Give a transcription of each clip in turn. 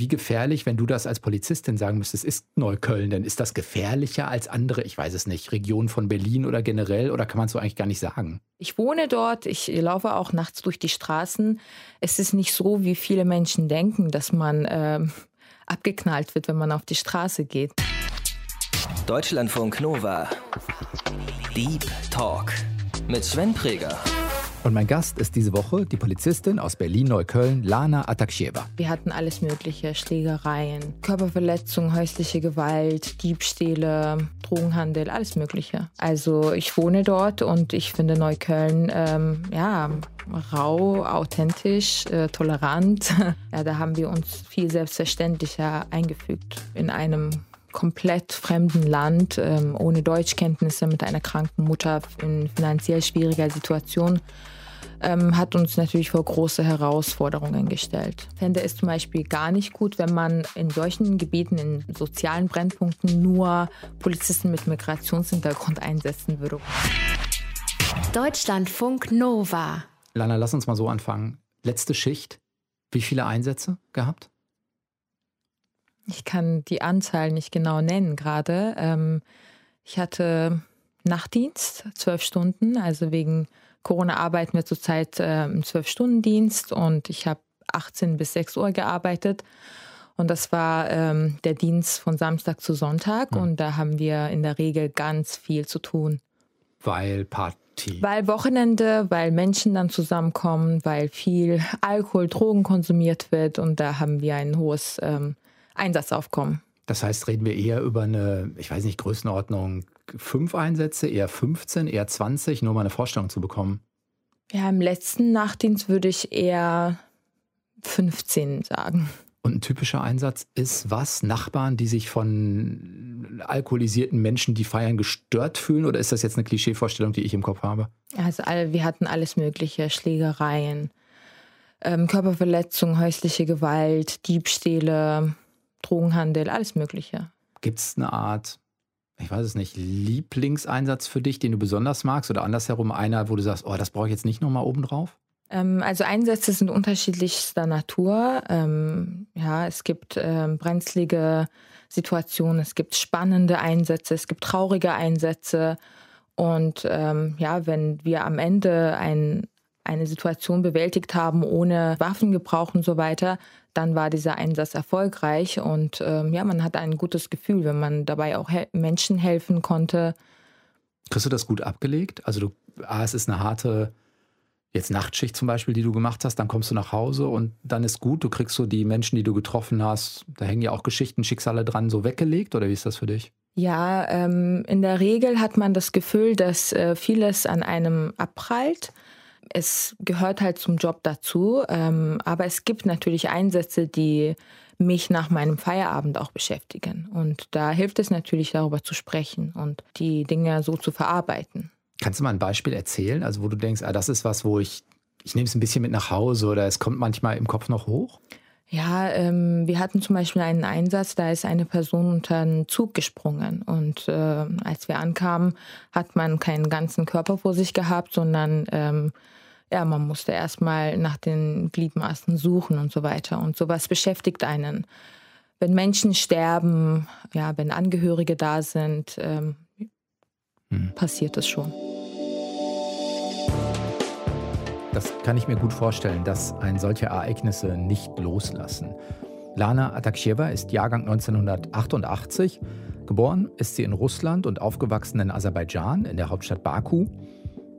wie gefährlich, wenn du das als Polizistin sagen müsstest, ist Neukölln, denn ist das gefährlicher als andere, ich weiß es nicht, Regionen von Berlin oder generell oder kann man es so eigentlich gar nicht sagen? Ich wohne dort, ich laufe auch nachts durch die Straßen. Es ist nicht so, wie viele Menschen denken, dass man äh, abgeknallt wird, wenn man auf die Straße geht. Deutschlandfunk Nova. Deep Talk mit Sven Preger. Und mein Gast ist diese Woche die Polizistin aus Berlin-Neukölln, Lana Atakshieva. Wir hatten alles Mögliche: Schlägereien, Körperverletzung, häusliche Gewalt, Diebstähle, Drogenhandel, alles Mögliche. Also, ich wohne dort und ich finde Neukölln, ähm, ja, rau, authentisch, äh, tolerant. ja, da haben wir uns viel selbstverständlicher eingefügt in einem komplett fremden Land, ähm, ohne Deutschkenntnisse, mit einer kranken Mutter in finanziell schwieriger Situation, ähm, hat uns natürlich vor große Herausforderungen gestellt. Ich fände es zum Beispiel gar nicht gut, wenn man in solchen Gebieten, in sozialen Brennpunkten nur Polizisten mit Migrationshintergrund einsetzen würde. Deutschlandfunk Nova. Lana, lass uns mal so anfangen. Letzte Schicht. Wie viele Einsätze gehabt? Ich kann die Anzahl nicht genau nennen gerade. Ähm, ich hatte Nachtdienst, zwölf Stunden. Also wegen Corona arbeiten wir zurzeit äh, im Zwölf-Stunden-Dienst und ich habe 18 bis 6 Uhr gearbeitet. Und das war ähm, der Dienst von Samstag zu Sonntag. Mhm. Und da haben wir in der Regel ganz viel zu tun. Weil Party. Weil Wochenende, weil Menschen dann zusammenkommen, weil viel Alkohol, Drogen konsumiert wird. Und da haben wir ein hohes ähm, Einsatzaufkommen. Das heißt, reden wir eher über eine, ich weiß nicht, Größenordnung fünf Einsätze, eher 15, eher 20, nur mal eine Vorstellung zu bekommen? Ja, im letzten Nachtdienst würde ich eher 15 sagen. Und ein typischer Einsatz ist was? Nachbarn, die sich von alkoholisierten Menschen, die feiern, gestört fühlen? Oder ist das jetzt eine Klischeevorstellung, die ich im Kopf habe? Also wir hatten alles Mögliche, Schlägereien, ähm, Körperverletzung, häusliche Gewalt, Diebstähle, Drogenhandel, alles Mögliche. Gibt es eine Art, ich weiß es nicht, Lieblingseinsatz für dich, den du besonders magst oder andersherum einer, wo du sagst, oh, das brauche ich jetzt nicht nochmal obendrauf? Ähm, also Einsätze sind unterschiedlichster Natur. Ähm, ja, es gibt ähm, brenzlige Situationen, es gibt spannende Einsätze, es gibt traurige Einsätze. Und ähm, ja, wenn wir am Ende ein, eine Situation bewältigt haben ohne Waffengebrauch und so weiter, dann war dieser Einsatz erfolgreich und ähm, ja, man hat ein gutes Gefühl, wenn man dabei auch he Menschen helfen konnte. Kriegst du das gut abgelegt? Also du, ah, es ist eine harte jetzt Nachtschicht zum Beispiel, die du gemacht hast, dann kommst du nach Hause und dann ist gut, du kriegst so die Menschen, die du getroffen hast, da hängen ja auch Geschichten, Schicksale dran, so weggelegt oder wie ist das für dich? Ja, ähm, in der Regel hat man das Gefühl, dass äh, vieles an einem abprallt es gehört halt zum Job dazu. Ähm, aber es gibt natürlich Einsätze, die mich nach meinem Feierabend auch beschäftigen. Und da hilft es natürlich, darüber zu sprechen und die Dinge so zu verarbeiten. Kannst du mal ein Beispiel erzählen, also wo du denkst, ah, das ist was, wo ich, ich nehme es ein bisschen mit nach Hause oder es kommt manchmal im Kopf noch hoch? Ja, ähm, wir hatten zum Beispiel einen Einsatz, da ist eine Person unter einen Zug gesprungen. Und äh, als wir ankamen, hat man keinen ganzen Körper vor sich gehabt, sondern ähm, ja, man musste erstmal nach den Gliedmaßen suchen und so weiter. Und sowas beschäftigt einen. Wenn Menschen sterben, ja, wenn Angehörige da sind, ähm, hm. passiert das schon. Das kann ich mir gut vorstellen, dass ein solche Ereignisse nicht loslassen. Lana Atakshewa ist Jahrgang 1988. Geboren ist sie in Russland und aufgewachsen in Aserbaidschan, in der Hauptstadt Baku.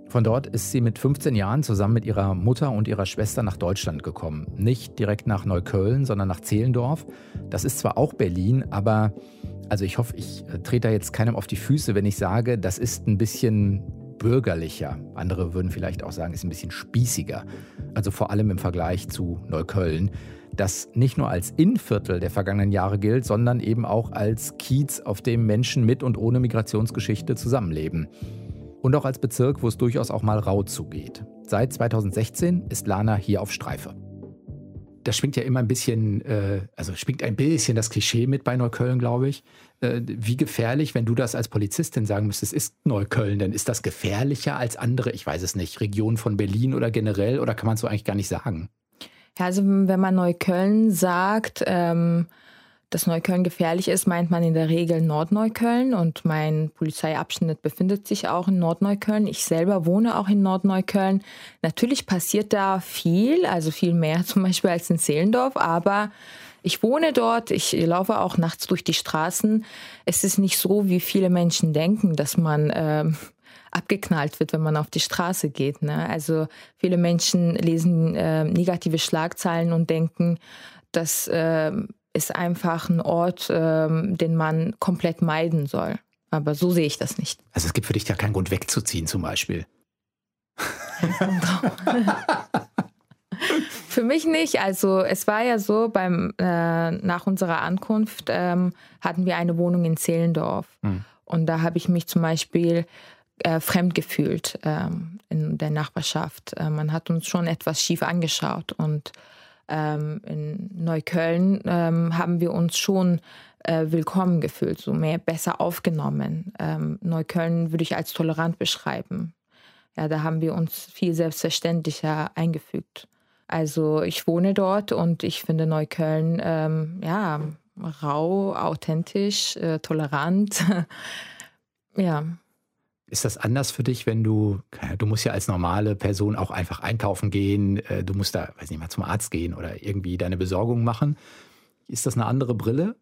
Von dort ist sie mit 15 Jahren zusammen mit ihrer Mutter und ihrer Schwester nach Deutschland gekommen. Nicht direkt nach Neukölln, sondern nach Zehlendorf. Das ist zwar auch Berlin, aber also ich hoffe, ich äh, trete da jetzt keinem auf die Füße, wenn ich sage, das ist ein bisschen bürgerlicher. Andere würden vielleicht auch sagen, ist ein bisschen spießiger. Also vor allem im Vergleich zu Neukölln, das nicht nur als Innenviertel der vergangenen Jahre gilt, sondern eben auch als Kiez, auf dem Menschen mit und ohne Migrationsgeschichte zusammenleben und auch als Bezirk, wo es durchaus auch mal rau zugeht. Seit 2016 ist Lana hier auf Streife. Da schwingt ja immer ein bisschen, äh, also schwingt ein bisschen das Klischee mit bei Neukölln, glaube ich. Äh, wie gefährlich, wenn du das als Polizistin sagen müsstest, ist Neukölln denn? Ist das gefährlicher als andere, ich weiß es nicht, Regionen von Berlin oder generell oder kann man es so eigentlich gar nicht sagen? Ja, also wenn man Neukölln sagt, ähm, dass Neukölln gefährlich ist, meint man in der Regel Nordneukölln und mein Polizeiabschnitt befindet sich auch in Nordneukölln. Ich selber wohne auch in Nordneukölln. Natürlich passiert da viel, also viel mehr zum Beispiel als in Zehlendorf, aber ich wohne dort, ich laufe auch nachts durch die Straßen. Es ist nicht so, wie viele Menschen denken, dass man ähm, abgeknallt wird, wenn man auf die Straße geht. Ne? Also viele Menschen lesen äh, negative Schlagzeilen und denken, das äh, ist einfach ein Ort, äh, den man komplett meiden soll. Aber so sehe ich das nicht. Also es gibt für dich ja keinen Grund wegzuziehen zum Beispiel. Für mich nicht. Also es war ja so, beim, äh, nach unserer Ankunft ähm, hatten wir eine Wohnung in Zehlendorf. Mhm. Und da habe ich mich zum Beispiel äh, fremd gefühlt ähm, in der Nachbarschaft. Äh, man hat uns schon etwas schief angeschaut. Und ähm, in Neukölln ähm, haben wir uns schon äh, willkommen gefühlt, so mehr besser aufgenommen. Ähm, Neukölln würde ich als tolerant beschreiben. Ja, da haben wir uns viel selbstverständlicher eingefügt. Also ich wohne dort und ich finde Neukölln ähm, ja rau, authentisch, äh, tolerant. ja. Ist das anders für dich, wenn du, du musst ja als normale Person auch einfach einkaufen gehen, äh, du musst da, weiß nicht mal, zum Arzt gehen oder irgendwie deine Besorgung machen. Ist das eine andere Brille?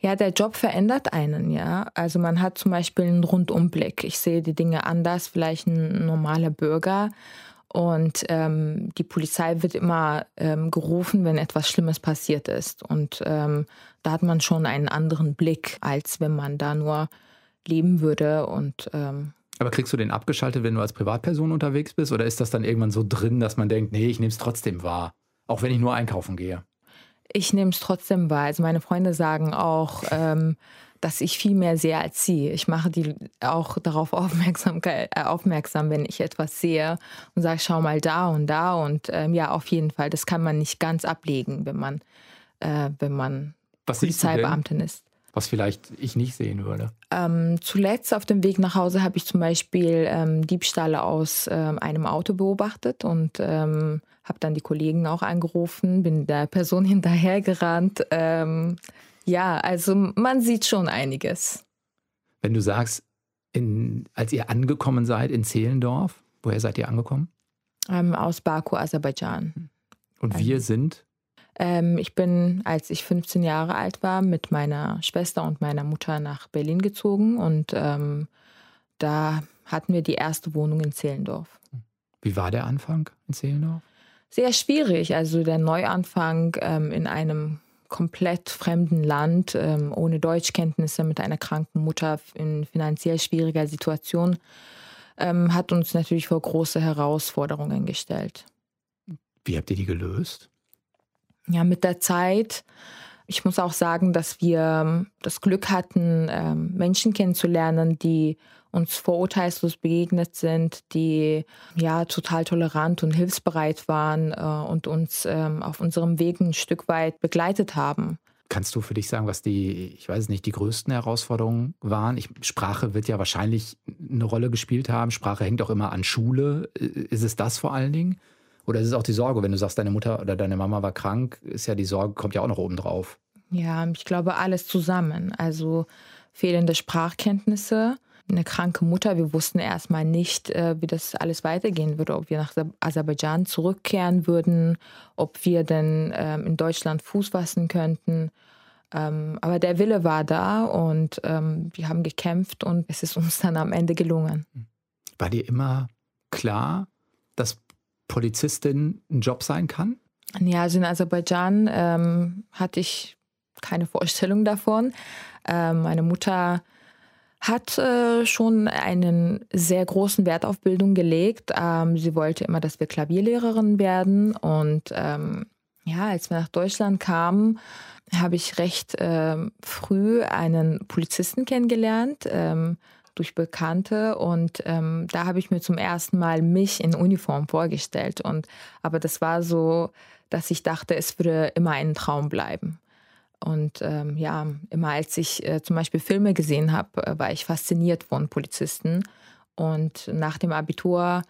Ja, der Job verändert einen, ja. Also man hat zum Beispiel einen Rundumblick. Ich sehe die Dinge anders, vielleicht ein normaler Bürger. Und ähm, die Polizei wird immer ähm, gerufen, wenn etwas Schlimmes passiert ist. Und ähm, da hat man schon einen anderen Blick, als wenn man da nur leben würde und ähm, aber kriegst du den abgeschaltet, wenn du als Privatperson unterwegs bist? Oder ist das dann irgendwann so drin, dass man denkt, nee, ich nehme es trotzdem wahr, auch wenn ich nur einkaufen gehe? Ich nehme es trotzdem wahr. Also meine Freunde sagen auch, ähm, dass ich viel mehr sehe als sie. Ich mache die auch darauf aufmerksam, äh, aufmerksam wenn ich etwas sehe und sage, schau mal da und da. Und ähm, ja, auf jeden Fall, das kann man nicht ganz ablegen, wenn man, äh, wenn man Polizeibeamtin ist was vielleicht ich nicht sehen würde? Ähm, zuletzt auf dem Weg nach Hause habe ich zum Beispiel ähm, Diebstahle aus ähm, einem Auto beobachtet und ähm, habe dann die Kollegen auch angerufen, bin der Person hinterhergerannt. Ähm, ja, also man sieht schon einiges. Wenn du sagst, in, als ihr angekommen seid in Zehlendorf, woher seid ihr angekommen? Ähm, aus Baku, Aserbaidschan. Und wir sind? Ähm, ich bin, als ich 15 Jahre alt war, mit meiner Schwester und meiner Mutter nach Berlin gezogen und ähm, da hatten wir die erste Wohnung in Zehlendorf. Wie war der Anfang in Zehlendorf? Sehr schwierig. Also der Neuanfang ähm, in einem komplett fremden Land, ähm, ohne Deutschkenntnisse, mit einer kranken Mutter in finanziell schwieriger Situation, ähm, hat uns natürlich vor große Herausforderungen gestellt. Wie habt ihr die gelöst? Ja, mit der Zeit, ich muss auch sagen, dass wir ähm, das Glück hatten, ähm, Menschen kennenzulernen, die uns vorurteilslos begegnet sind, die ja total tolerant und hilfsbereit waren äh, und uns ähm, auf unserem Weg ein Stück weit begleitet haben. Kannst du für dich sagen, was die, ich weiß nicht, die größten Herausforderungen waren? Ich, Sprache wird ja wahrscheinlich eine Rolle gespielt haben. Sprache hängt auch immer an Schule. Ist es das vor allen Dingen? Oder ist es auch die Sorge, wenn du sagst, deine Mutter oder deine Mama war krank, ist ja die Sorge, kommt ja auch noch oben drauf. Ja, ich glaube alles zusammen. Also fehlende Sprachkenntnisse, eine kranke Mutter. Wir wussten erstmal nicht, äh, wie das alles weitergehen würde, ob wir nach Aserbaidschan zurückkehren würden, ob wir denn ähm, in Deutschland Fuß fassen könnten. Ähm, aber der Wille war da und ähm, wir haben gekämpft und es ist uns dann am Ende gelungen. War dir immer klar, dass Polizistin ein Job sein kann? Ja, also in Aserbaidschan ähm, hatte ich keine Vorstellung davon. Ähm, meine Mutter hat äh, schon einen sehr großen Wert auf Bildung gelegt. Ähm, sie wollte immer, dass wir Klavierlehrerin werden. Und ähm, ja, als wir nach Deutschland kamen, habe ich recht äh, früh einen Polizisten kennengelernt. Ähm, durch Bekannte und ähm, da habe ich mir zum ersten Mal mich in Uniform vorgestellt. Und aber das war so, dass ich dachte, es würde immer ein Traum bleiben. Und ähm, ja, immer als ich äh, zum Beispiel Filme gesehen habe, äh, war ich fasziniert von Polizisten. Und nach dem Abitur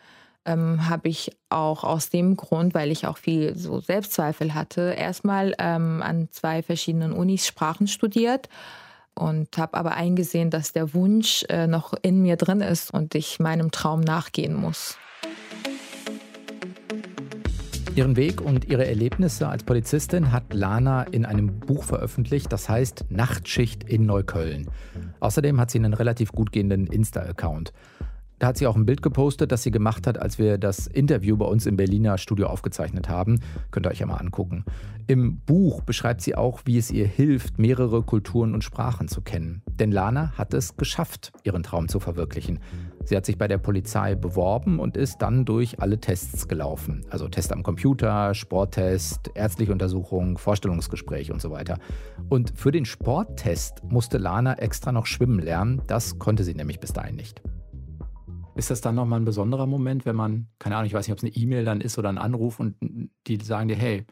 ähm, habe ich auch aus dem Grund, weil ich auch viel so Selbstzweifel hatte, erstmal ähm, an zwei verschiedenen Unis Sprachen studiert und habe aber eingesehen, dass der Wunsch äh, noch in mir drin ist und ich meinem Traum nachgehen muss. Ihren Weg und ihre Erlebnisse als Polizistin hat Lana in einem Buch veröffentlicht, das heißt Nachtschicht in Neukölln. Außerdem hat sie einen relativ gut gehenden Insta-Account. Da hat sie auch ein Bild gepostet, das sie gemacht hat, als wir das Interview bei uns im Berliner Studio aufgezeichnet haben. Könnt ihr euch ja mal angucken. Im Buch beschreibt sie auch, wie es ihr hilft, mehrere Kulturen und Sprachen zu kennen. Denn Lana hat es geschafft, ihren Traum zu verwirklichen. Sie hat sich bei der Polizei beworben und ist dann durch alle Tests gelaufen. Also Test am Computer, Sporttest, ärztliche Untersuchung, Vorstellungsgespräch und so weiter. Und für den Sporttest musste Lana extra noch schwimmen lernen. Das konnte sie nämlich bis dahin nicht. Ist das dann nochmal ein besonderer Moment, wenn man, keine Ahnung, ich weiß nicht, ob es eine E-Mail dann ist oder ein Anruf und die sagen dir, hey,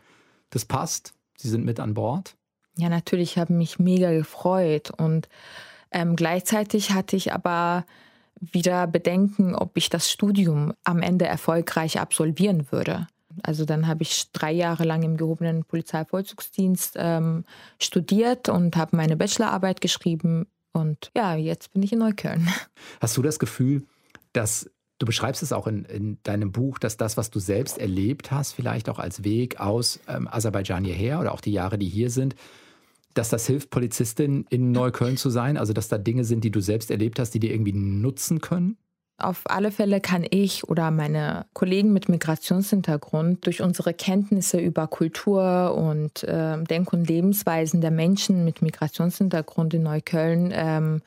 das passt, sie sind mit an Bord? Ja, natürlich habe mich mega gefreut und ähm, gleichzeitig hatte ich aber wieder Bedenken, ob ich das Studium am Ende erfolgreich absolvieren würde. Also dann habe ich drei Jahre lang im gehobenen Polizeivollzugsdienst ähm, studiert und habe meine Bachelorarbeit geschrieben. Und ja, jetzt bin ich in Neukölln. Hast du das Gefühl, dass du beschreibst es auch in, in, deinem Buch, dass das, was du selbst erlebt hast, vielleicht auch als Weg aus ähm, Aserbaidschan hierher oder auch die Jahre, die hier sind, dass das hilft, Polizistin in Neukölln zu sein? Also, dass da Dinge sind, die du selbst erlebt hast, die dir irgendwie nutzen können? Auf alle Fälle kann ich oder meine Kollegen mit Migrationshintergrund durch unsere Kenntnisse über Kultur und äh, Denk- und Lebensweisen der Menschen mit Migrationshintergrund in Neukölln ähm,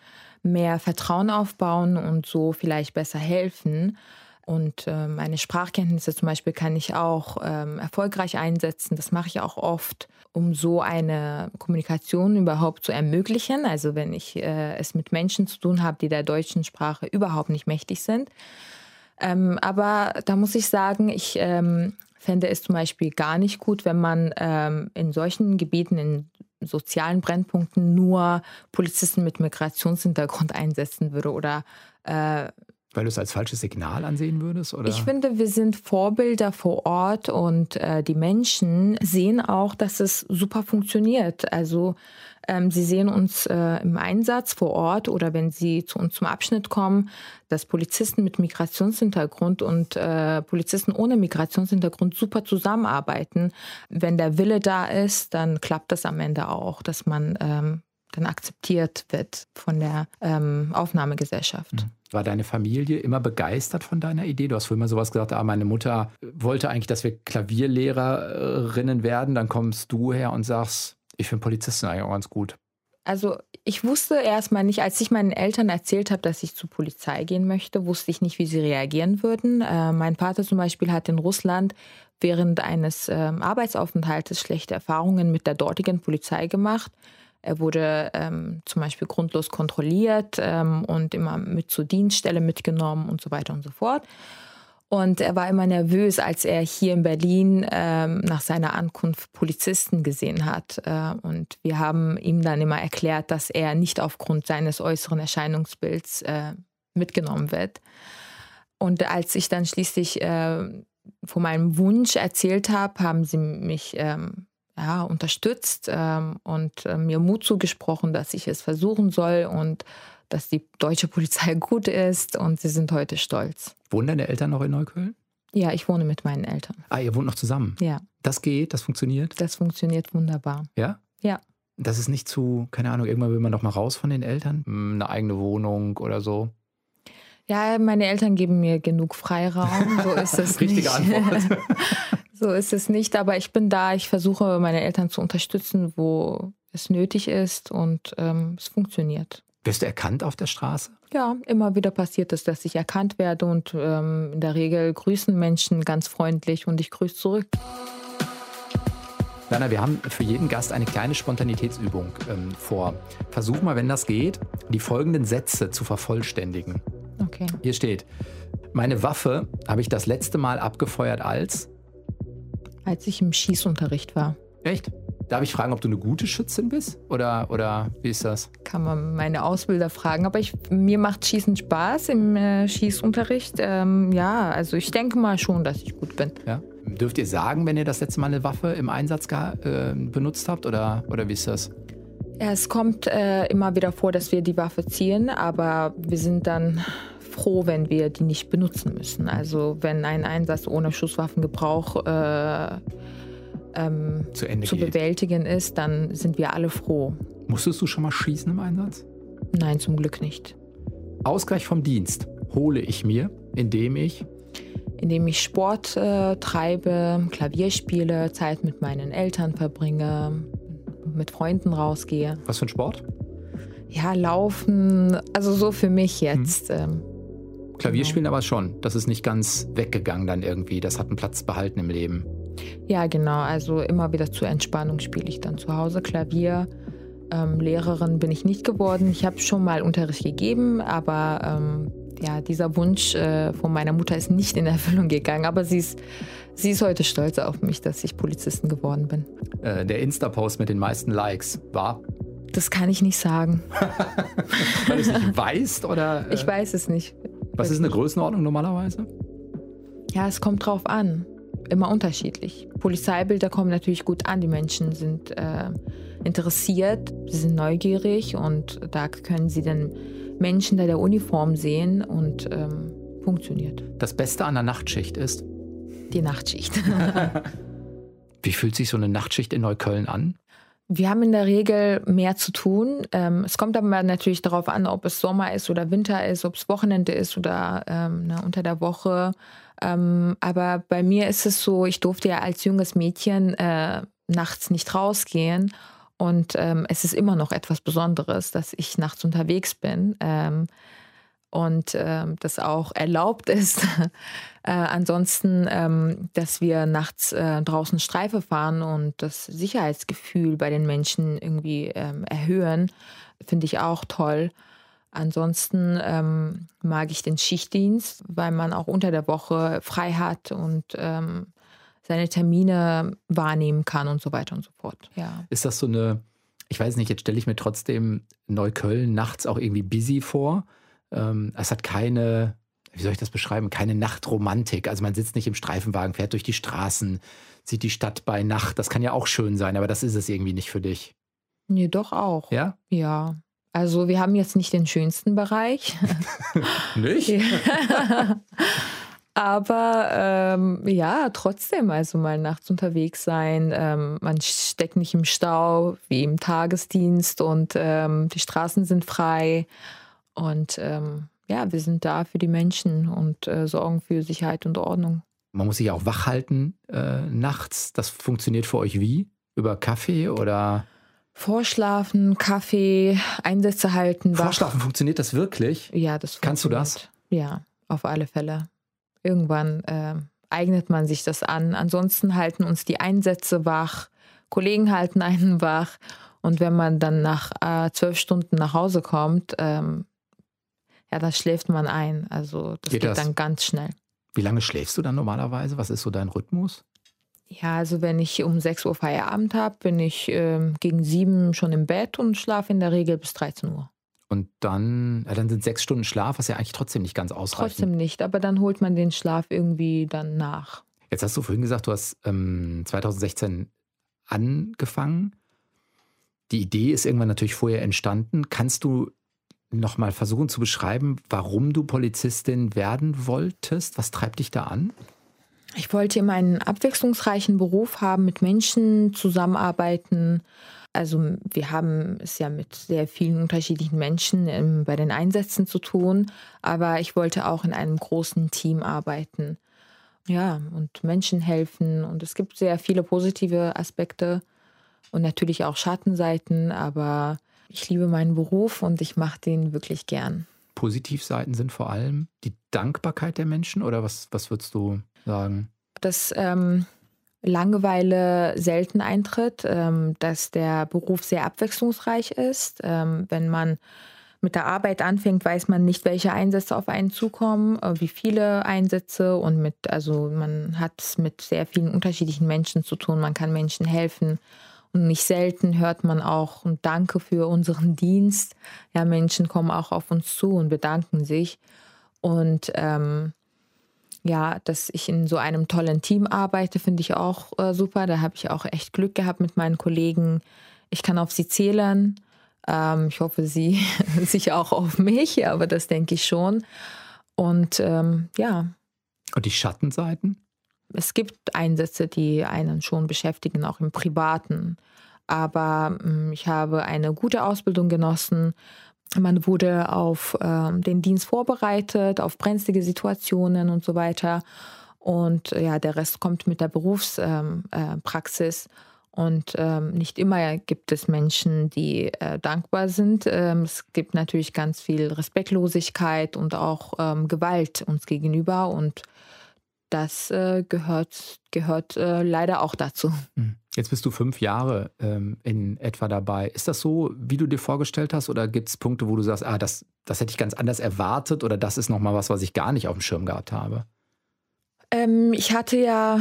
mehr Vertrauen aufbauen und so vielleicht besser helfen. Und äh, meine Sprachkenntnisse zum Beispiel kann ich auch ähm, erfolgreich einsetzen. Das mache ich auch oft, um so eine Kommunikation überhaupt zu ermöglichen. Also wenn ich äh, es mit Menschen zu tun habe, die der deutschen Sprache überhaupt nicht mächtig sind. Ähm, aber da muss ich sagen, ich ähm, fände es zum Beispiel gar nicht gut, wenn man ähm, in solchen Gebieten, in sozialen Brennpunkten nur Polizisten mit Migrationshintergrund einsetzen würde oder äh, weil du es als falsches Signal ansehen würdest? Oder? Ich finde, wir sind Vorbilder vor Ort und äh, die Menschen sehen auch, dass es super funktioniert. Also ähm, sie sehen uns äh, im Einsatz vor Ort oder wenn sie zu uns zum Abschnitt kommen, dass Polizisten mit Migrationshintergrund und äh, Polizisten ohne Migrationshintergrund super zusammenarbeiten. Wenn der Wille da ist, dann klappt das am Ende auch, dass man ähm, dann akzeptiert wird von der ähm, Aufnahmegesellschaft. Mhm. War deine Familie immer begeistert von deiner Idee? Du hast vorhin mal sowas gesagt, ah, meine Mutter wollte eigentlich, dass wir Klavierlehrerinnen werden. Dann kommst du her und sagst, ich finde Polizisten eigentlich auch ganz gut. Also ich wusste erstmal nicht, als ich meinen Eltern erzählt habe, dass ich zur Polizei gehen möchte, wusste ich nicht, wie sie reagieren würden. Äh, mein Vater zum Beispiel hat in Russland während eines äh, Arbeitsaufenthaltes schlechte Erfahrungen mit der dortigen Polizei gemacht. Er wurde ähm, zum Beispiel grundlos kontrolliert ähm, und immer mit zur Dienststelle mitgenommen und so weiter und so fort. Und er war immer nervös, als er hier in Berlin ähm, nach seiner Ankunft Polizisten gesehen hat. Äh, und wir haben ihm dann immer erklärt, dass er nicht aufgrund seines äußeren Erscheinungsbilds äh, mitgenommen wird. Und als ich dann schließlich äh, von meinem Wunsch erzählt habe, haben sie mich ähm, ja, unterstützt ähm, und äh, mir Mut zugesprochen, dass ich es versuchen soll und dass die deutsche Polizei gut ist und sie sind heute stolz. Wohnen deine Eltern noch in Neukölln? Ja, ich wohne mit meinen Eltern. Ah, ihr wohnt noch zusammen? Ja. Das geht, das funktioniert? Das funktioniert wunderbar. Ja? Ja. Das ist nicht zu, keine Ahnung, irgendwann will man doch mal raus von den Eltern? Hm, eine eigene Wohnung oder so? Ja, meine Eltern geben mir genug Freiraum. So ist es Richtige nicht. Antwort. so ist es nicht, aber ich bin da. Ich versuche, meine Eltern zu unterstützen, wo es nötig ist und ähm, es funktioniert. Wirst du erkannt auf der Straße? Ja, immer wieder passiert es, dass ich erkannt werde und ähm, in der Regel grüßen Menschen ganz freundlich und ich grüße zurück. Werner, wir haben für jeden Gast eine kleine Spontanitätsübung ähm, vor. Versuch mal, wenn das geht, die folgenden Sätze zu vervollständigen. Okay. Hier steht, meine Waffe habe ich das letzte Mal abgefeuert als? Als ich im Schießunterricht war. Echt? Darf ich fragen, ob du eine gute Schützin bist? Oder, oder wie ist das? Kann man meine Ausbilder fragen. Aber ich, mir macht Schießen Spaß im äh, Schießunterricht. Ähm, ja, also ich denke mal schon, dass ich gut bin. Ja. Dürft ihr sagen, wenn ihr das letzte Mal eine Waffe im Einsatz äh, benutzt habt? Oder, oder wie ist das? Ja, es kommt äh, immer wieder vor, dass wir die Waffe ziehen, aber wir sind dann froh, wenn wir die nicht benutzen müssen. Also wenn ein Einsatz ohne Schusswaffengebrauch äh, ähm, zu, zu bewältigen ist, dann sind wir alle froh. Musstest du schon mal schießen im Einsatz? Nein, zum Glück nicht. Ausgleich vom Dienst hole ich mir, indem ich indem ich Sport äh, treibe, Klavier spiele, Zeit mit meinen Eltern verbringe, mit Freunden rausgehe. Was für ein Sport? Ja, laufen, also so für mich jetzt. Hm. Klavier spielen aber schon. Das ist nicht ganz weggegangen dann irgendwie. Das hat einen Platz behalten im Leben. Ja, genau. Also immer wieder zur Entspannung spiele ich dann zu Hause Klavier. Ähm, Lehrerin bin ich nicht geworden. Ich habe schon mal Unterricht gegeben, aber ähm, ja, dieser Wunsch äh, von meiner Mutter ist nicht in Erfüllung gegangen. Aber sie ist, sie ist heute stolz auf mich, dass ich Polizistin geworden bin. Äh, der Insta-Post mit den meisten Likes war? Das kann ich nicht sagen. Weil du es nicht weißt oder? Äh? Ich weiß es nicht. Was ist eine Größenordnung normalerweise? Ja, es kommt drauf an immer unterschiedlich. Polizeibilder kommen natürlich gut an. Die Menschen sind äh, interessiert, sie sind neugierig und da können sie den Menschen da der Uniform sehen und ähm, funktioniert. Das Beste an der Nachtschicht ist? Die Nachtschicht. Wie fühlt sich so eine Nachtschicht in Neukölln an? Wir haben in der Regel mehr zu tun. Ähm, es kommt aber natürlich darauf an, ob es Sommer ist oder Winter ist, ob es Wochenende ist oder ähm, na, unter der Woche. Ähm, aber bei mir ist es so, ich durfte ja als junges Mädchen äh, nachts nicht rausgehen. Und ähm, es ist immer noch etwas Besonderes, dass ich nachts unterwegs bin ähm, und ähm, das auch erlaubt ist. äh, ansonsten, ähm, dass wir nachts äh, draußen Streife fahren und das Sicherheitsgefühl bei den Menschen irgendwie ähm, erhöhen, finde ich auch toll. Ansonsten ähm, mag ich den Schichtdienst, weil man auch unter der Woche frei hat und ähm, seine Termine wahrnehmen kann und so weiter und so fort. Ja. Ist das so eine, ich weiß nicht, jetzt stelle ich mir trotzdem Neukölln nachts auch irgendwie busy vor. Ähm, es hat keine, wie soll ich das beschreiben, keine Nachtromantik. Also man sitzt nicht im Streifenwagen, fährt durch die Straßen, sieht die Stadt bei Nacht. Das kann ja auch schön sein, aber das ist es irgendwie nicht für dich. Nee, doch auch. Ja? Ja. Also wir haben jetzt nicht den schönsten Bereich. nicht? Aber ähm, ja, trotzdem, also mal nachts unterwegs sein. Ähm, man steckt nicht im Stau wie im Tagesdienst und ähm, die Straßen sind frei. Und ähm, ja, wir sind da für die Menschen und äh, sorgen für Sicherheit und Ordnung. Man muss sich auch wach halten äh, nachts. Das funktioniert für euch wie? Über Kaffee oder? Vorschlafen, Kaffee, Einsätze halten. Vorschlafen, wach. funktioniert das wirklich? Ja, das Kannst du das? Ja, auf alle Fälle. Irgendwann äh, eignet man sich das an. Ansonsten halten uns die Einsätze wach, Kollegen halten einen wach. Und wenn man dann nach äh, zwölf Stunden nach Hause kommt, ähm, ja, dann schläft man ein. Also das geht, geht das? dann ganz schnell. Wie lange schläfst du dann normalerweise? Was ist so dein Rhythmus? Ja, also wenn ich um 6 Uhr Feierabend habe, bin ich ähm, gegen 7 schon im Bett und schlafe in der Regel bis 13 Uhr. Und dann, ja, dann sind sechs Stunden Schlaf, was ja eigentlich trotzdem nicht ganz ausreicht. Trotzdem nicht, aber dann holt man den Schlaf irgendwie dann nach. Jetzt hast du vorhin gesagt, du hast ähm, 2016 angefangen. Die Idee ist irgendwann natürlich vorher entstanden. Kannst du noch mal versuchen zu beschreiben, warum du Polizistin werden wolltest? Was treibt dich da an? Ich wollte immer einen abwechslungsreichen Beruf haben, mit Menschen zusammenarbeiten. Also wir haben es ja mit sehr vielen unterschiedlichen Menschen ähm, bei den Einsätzen zu tun, aber ich wollte auch in einem großen Team arbeiten. Ja, und Menschen helfen und es gibt sehr viele positive Aspekte und natürlich auch Schattenseiten, aber ich liebe meinen Beruf und ich mache den wirklich gern. Positivseiten sind vor allem die Dankbarkeit der Menschen oder was, was würdest du sagen? Dass ähm, Langeweile selten eintritt, ähm, dass der Beruf sehr abwechslungsreich ist. Ähm, wenn man mit der Arbeit anfängt, weiß man nicht, welche Einsätze auf einen zukommen, äh, wie viele Einsätze und mit, also man hat es mit sehr vielen unterschiedlichen Menschen zu tun, man kann Menschen helfen Und nicht selten hört man auch ein Danke für unseren Dienst. Ja, Menschen kommen auch auf uns zu und bedanken sich. Und ähm, ja, dass ich in so einem tollen Team arbeite, finde ich auch äh, super. Da habe ich auch echt Glück gehabt mit meinen Kollegen. Ich kann auf sie zählen. Ähm, ich hoffe, sie sicher auch auf mich, aber das denke ich schon. Und ähm, ja. Und die Schattenseiten? Es gibt Einsätze, die einen schon beschäftigen, auch im Privaten. Aber ähm, ich habe eine gute Ausbildung genossen. Man wurde auf äh, den Dienst vorbereitet, auf brenzlige Situationen und so weiter. Und äh, ja, der Rest kommt mit der Berufspraxis. Ähm, äh, und ähm, nicht immer gibt es Menschen, die äh, dankbar sind. Ähm, es gibt natürlich ganz viel Respektlosigkeit und auch ähm, Gewalt uns gegenüber. Und das äh, gehört, gehört äh, leider auch dazu. Hm. Jetzt bist du fünf Jahre ähm, in etwa dabei. Ist das so, wie du dir vorgestellt hast? Oder gibt es Punkte, wo du sagst, ah, das, das hätte ich ganz anders erwartet oder das ist nochmal was, was ich gar nicht auf dem Schirm gehabt habe? Ähm, ich hatte ja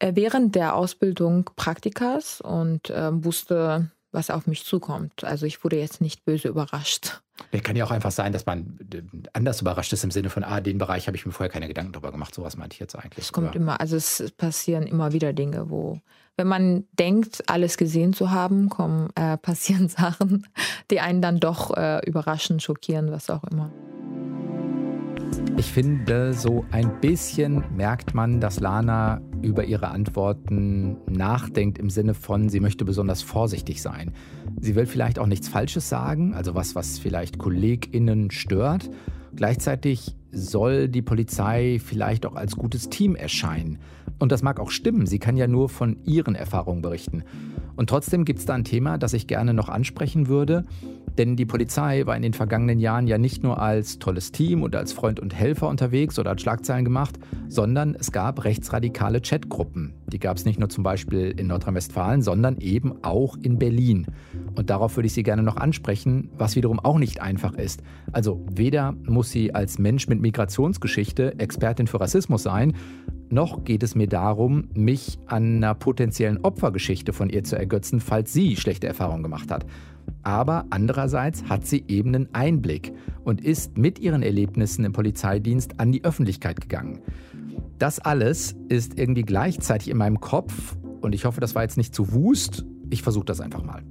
äh, während der Ausbildung Praktikas und äh, wusste, was auf mich zukommt. Also ich wurde jetzt nicht böse überrascht. Es kann ja auch einfach sein, dass man äh, anders überrascht ist im Sinne von, ah, den Bereich habe ich mir vorher keine Gedanken darüber gemacht. Sowas meinte ich jetzt eigentlich. Es kommt oder? immer, also es passieren immer wieder Dinge, wo, wenn man denkt, alles gesehen zu haben, kommen, äh, passieren Sachen, die einen dann doch äh, überraschen, schockieren, was auch immer. Ich finde, so ein bisschen merkt man, dass Lana über ihre Antworten nachdenkt im Sinne von, sie möchte besonders vorsichtig sein. Sie will vielleicht auch nichts Falsches sagen, also was, was vielleicht KollegInnen stört. Gleichzeitig soll die Polizei vielleicht auch als gutes Team erscheinen. Und das mag auch stimmen, sie kann ja nur von ihren Erfahrungen berichten. Und trotzdem gibt es da ein Thema, das ich gerne noch ansprechen würde. Denn die Polizei war in den vergangenen Jahren ja nicht nur als tolles Team und als Freund und Helfer unterwegs oder hat Schlagzeilen gemacht, sondern es gab rechtsradikale Chatgruppen. Die gab es nicht nur zum Beispiel in Nordrhein-Westfalen, sondern eben auch in Berlin. Und darauf würde ich Sie gerne noch ansprechen, was wiederum auch nicht einfach ist. Also weder muss sie als Mensch mit Migrationsgeschichte Expertin für Rassismus sein, noch geht es mir darum, mich an einer potenziellen Opfergeschichte von ihr zu ergötzen, falls sie schlechte Erfahrungen gemacht hat. Aber andererseits hat sie eben einen Einblick und ist mit ihren Erlebnissen im Polizeidienst an die Öffentlichkeit gegangen. Das alles ist irgendwie gleichzeitig in meinem Kopf und ich hoffe, das war jetzt nicht zu wust. Ich versuche das einfach mal.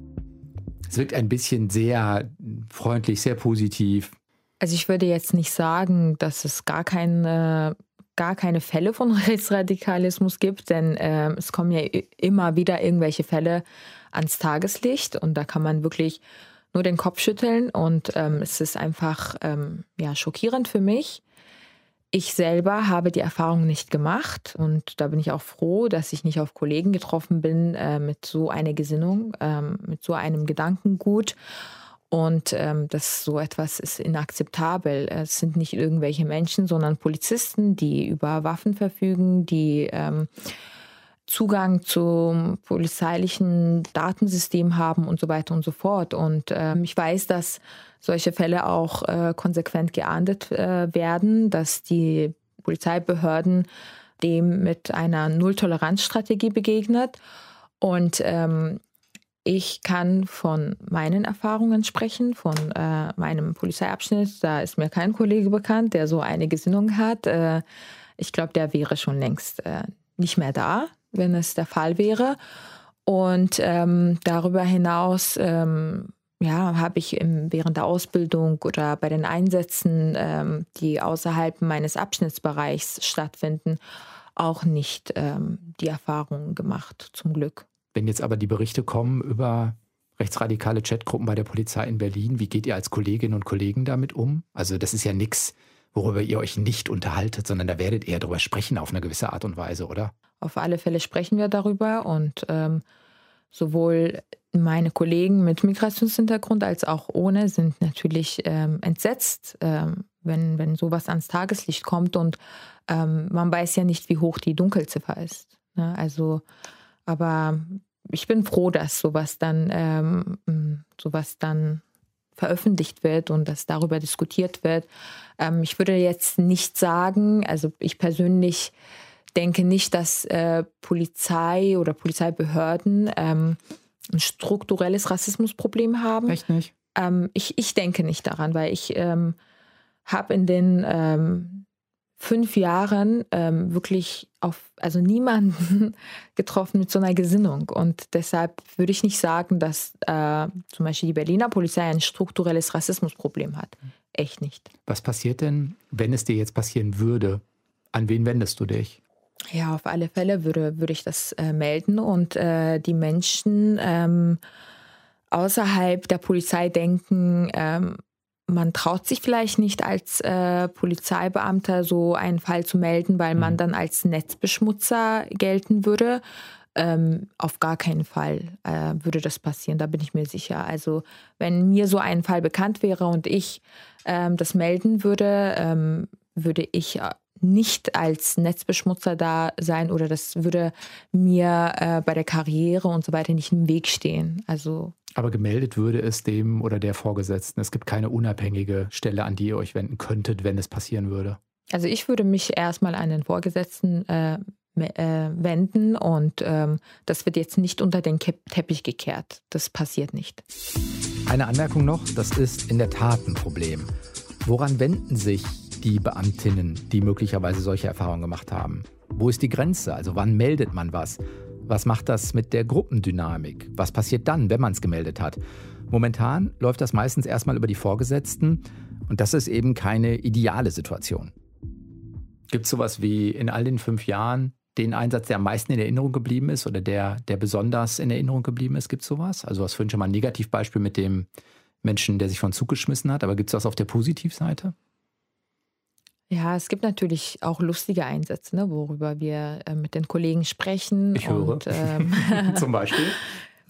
Es wirkt ein bisschen sehr freundlich, sehr positiv. Also ich würde jetzt nicht sagen, dass es gar keine, gar keine Fälle von Rechtsradikalismus gibt, denn äh, es kommen ja immer wieder irgendwelche Fälle ans Tageslicht und da kann man wirklich nur den Kopf schütteln und ähm, es ist einfach ähm, ja, schockierend für mich. Ich selber habe die Erfahrung nicht gemacht und da bin ich auch froh, dass ich nicht auf Kollegen getroffen bin äh, mit so einer Gesinnung, ähm, mit so einem Gedankengut. Und ähm, das so etwas ist inakzeptabel. Es sind nicht irgendwelche Menschen, sondern Polizisten, die über Waffen verfügen, die ähm, Zugang zum polizeilichen Datensystem haben und so weiter und so fort. Und ähm, ich weiß, dass solche Fälle auch äh, konsequent geahndet äh, werden, dass die Polizeibehörden dem mit einer Nulltoleranzstrategie begegnet. Und ähm, ich kann von meinen Erfahrungen sprechen, von äh, meinem Polizeiabschnitt. Da ist mir kein Kollege bekannt, der so eine Gesinnung hat. Äh, ich glaube, der wäre schon längst äh, nicht mehr da wenn es der Fall wäre. Und ähm, darüber hinaus ähm, ja, habe ich im, während der Ausbildung oder bei den Einsätzen, ähm, die außerhalb meines Abschnittsbereichs stattfinden, auch nicht ähm, die Erfahrungen gemacht, zum Glück. Wenn jetzt aber die Berichte kommen über rechtsradikale Chatgruppen bei der Polizei in Berlin, wie geht ihr als Kolleginnen und Kollegen damit um? Also das ist ja nichts, worüber ihr euch nicht unterhaltet, sondern da werdet ihr darüber sprechen auf eine gewisse Art und Weise, oder? Auf alle Fälle sprechen wir darüber und ähm, sowohl meine Kollegen mit Migrationshintergrund als auch ohne sind natürlich ähm, entsetzt, ähm, wenn, wenn sowas ans Tageslicht kommt und ähm, man weiß ja nicht, wie hoch die Dunkelziffer ist. Ne? Also, aber ich bin froh, dass sowas dann, ähm, sowas dann veröffentlicht wird und dass darüber diskutiert wird. Ähm, ich würde jetzt nicht sagen, also ich persönlich denke nicht, dass äh, Polizei oder Polizeibehörden ähm, ein strukturelles Rassismusproblem haben. Echt nicht? Ähm, ich, ich denke nicht daran, weil ich ähm, habe in den ähm, fünf Jahren ähm, wirklich auf, also niemanden getroffen mit so einer Gesinnung. Und deshalb würde ich nicht sagen, dass äh, zum Beispiel die Berliner Polizei ein strukturelles Rassismusproblem hat. Echt nicht. Was passiert denn, wenn es dir jetzt passieren würde? An wen wendest du dich? Ja, auf alle Fälle würde, würde ich das äh, melden und äh, die Menschen ähm, außerhalb der Polizei denken, ähm, man traut sich vielleicht nicht als äh, Polizeibeamter so einen Fall zu melden, weil man mhm. dann als Netzbeschmutzer gelten würde. Ähm, auf gar keinen Fall äh, würde das passieren, da bin ich mir sicher. Also wenn mir so ein Fall bekannt wäre und ich ähm, das melden würde, ähm, würde ich äh, nicht als Netzbeschmutzer da sein oder das würde mir äh, bei der Karriere und so weiter nicht im Weg stehen. Also aber gemeldet würde es dem oder der Vorgesetzten. Es gibt keine unabhängige Stelle, an die ihr euch wenden könntet, wenn es passieren würde. Also ich würde mich erstmal an den Vorgesetzten äh, äh, wenden und ähm, das wird jetzt nicht unter den Teppich gekehrt. Das passiert nicht. Eine Anmerkung noch, das ist in der Tat ein Problem. Woran wenden sich die Beamtinnen, die möglicherweise solche Erfahrungen gemacht haben? Wo ist die Grenze? Also wann meldet man was? Was macht das mit der Gruppendynamik? Was passiert dann, wenn man es gemeldet hat? Momentan läuft das meistens erstmal über die Vorgesetzten und das ist eben keine ideale Situation. Gibt es sowas wie in all den fünf Jahren den Einsatz, der am meisten in Erinnerung geblieben ist oder der, der besonders in Erinnerung geblieben ist? Gibt es sowas? Also, was mal ein Negativbeispiel mit dem Menschen, der sich von Zug geschmissen hat, aber gibt es das auf der Positivseite? Ja, es gibt natürlich auch lustige Einsätze, ne, worüber wir äh, mit den Kollegen sprechen. Ich höre. Und, ähm, Zum Beispiel.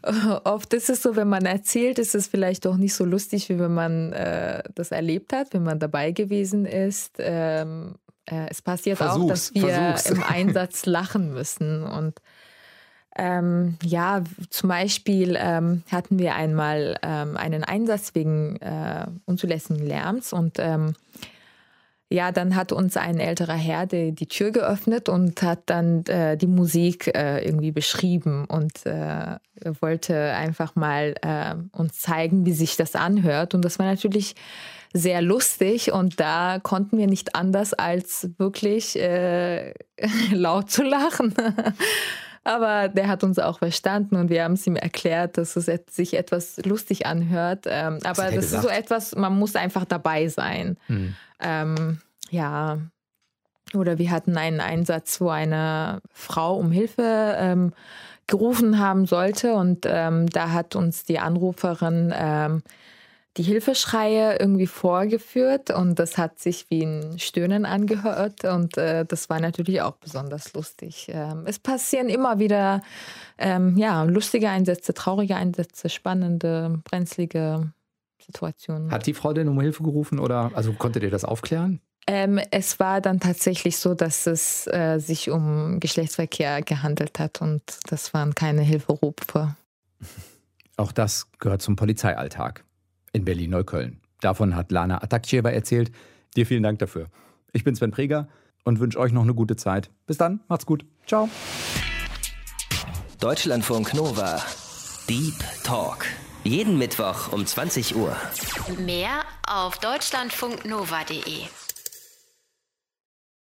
Oft ist es so, wenn man erzählt, ist es vielleicht doch nicht so lustig, wie wenn man äh, das erlebt hat, wenn man dabei gewesen ist. Ähm, äh, es passiert versuch's, auch, dass wir versuch's. im Einsatz lachen müssen. Und ähm, ja, zum Beispiel ähm, hatten wir einmal ähm, einen Einsatz wegen äh, unzulässigen Lärms und ähm, ja, dann hat uns ein älterer Herr die, die Tür geöffnet und hat dann äh, die Musik äh, irgendwie beschrieben und äh, wollte einfach mal äh, uns zeigen, wie sich das anhört. Und das war natürlich sehr lustig und da konnten wir nicht anders als wirklich äh, laut zu lachen. Aber der hat uns auch verstanden und wir haben es ihm erklärt, dass es sich etwas lustig anhört. Ähm, aber das gesagt? ist so etwas, man muss einfach dabei sein. Hm. Ähm, ja, oder wir hatten einen Einsatz, wo eine Frau um Hilfe ähm, gerufen haben sollte und ähm, da hat uns die Anruferin ähm, die Hilfeschreie irgendwie vorgeführt und das hat sich wie ein Stöhnen angehört und äh, das war natürlich auch besonders lustig. Ähm, es passieren immer wieder ähm, ja, lustige Einsätze, traurige Einsätze, spannende, brenzlige Situationen. Hat die Frau denn um Hilfe gerufen oder also konntet ihr das aufklären? Ähm, es war dann tatsächlich so, dass es äh, sich um Geschlechtsverkehr gehandelt hat und das waren keine Hilferufe. Auch das gehört zum Polizeialltag in Berlin-Neukölln. Davon hat Lana Atakcheva erzählt. Dir vielen Dank dafür. Ich bin Sven Preger und wünsche euch noch eine gute Zeit. Bis dann, macht's gut. Ciao. Deutschlandfunk Nova. Deep Talk. Jeden Mittwoch um 20 Uhr. Mehr auf deutschlandfunknova.de.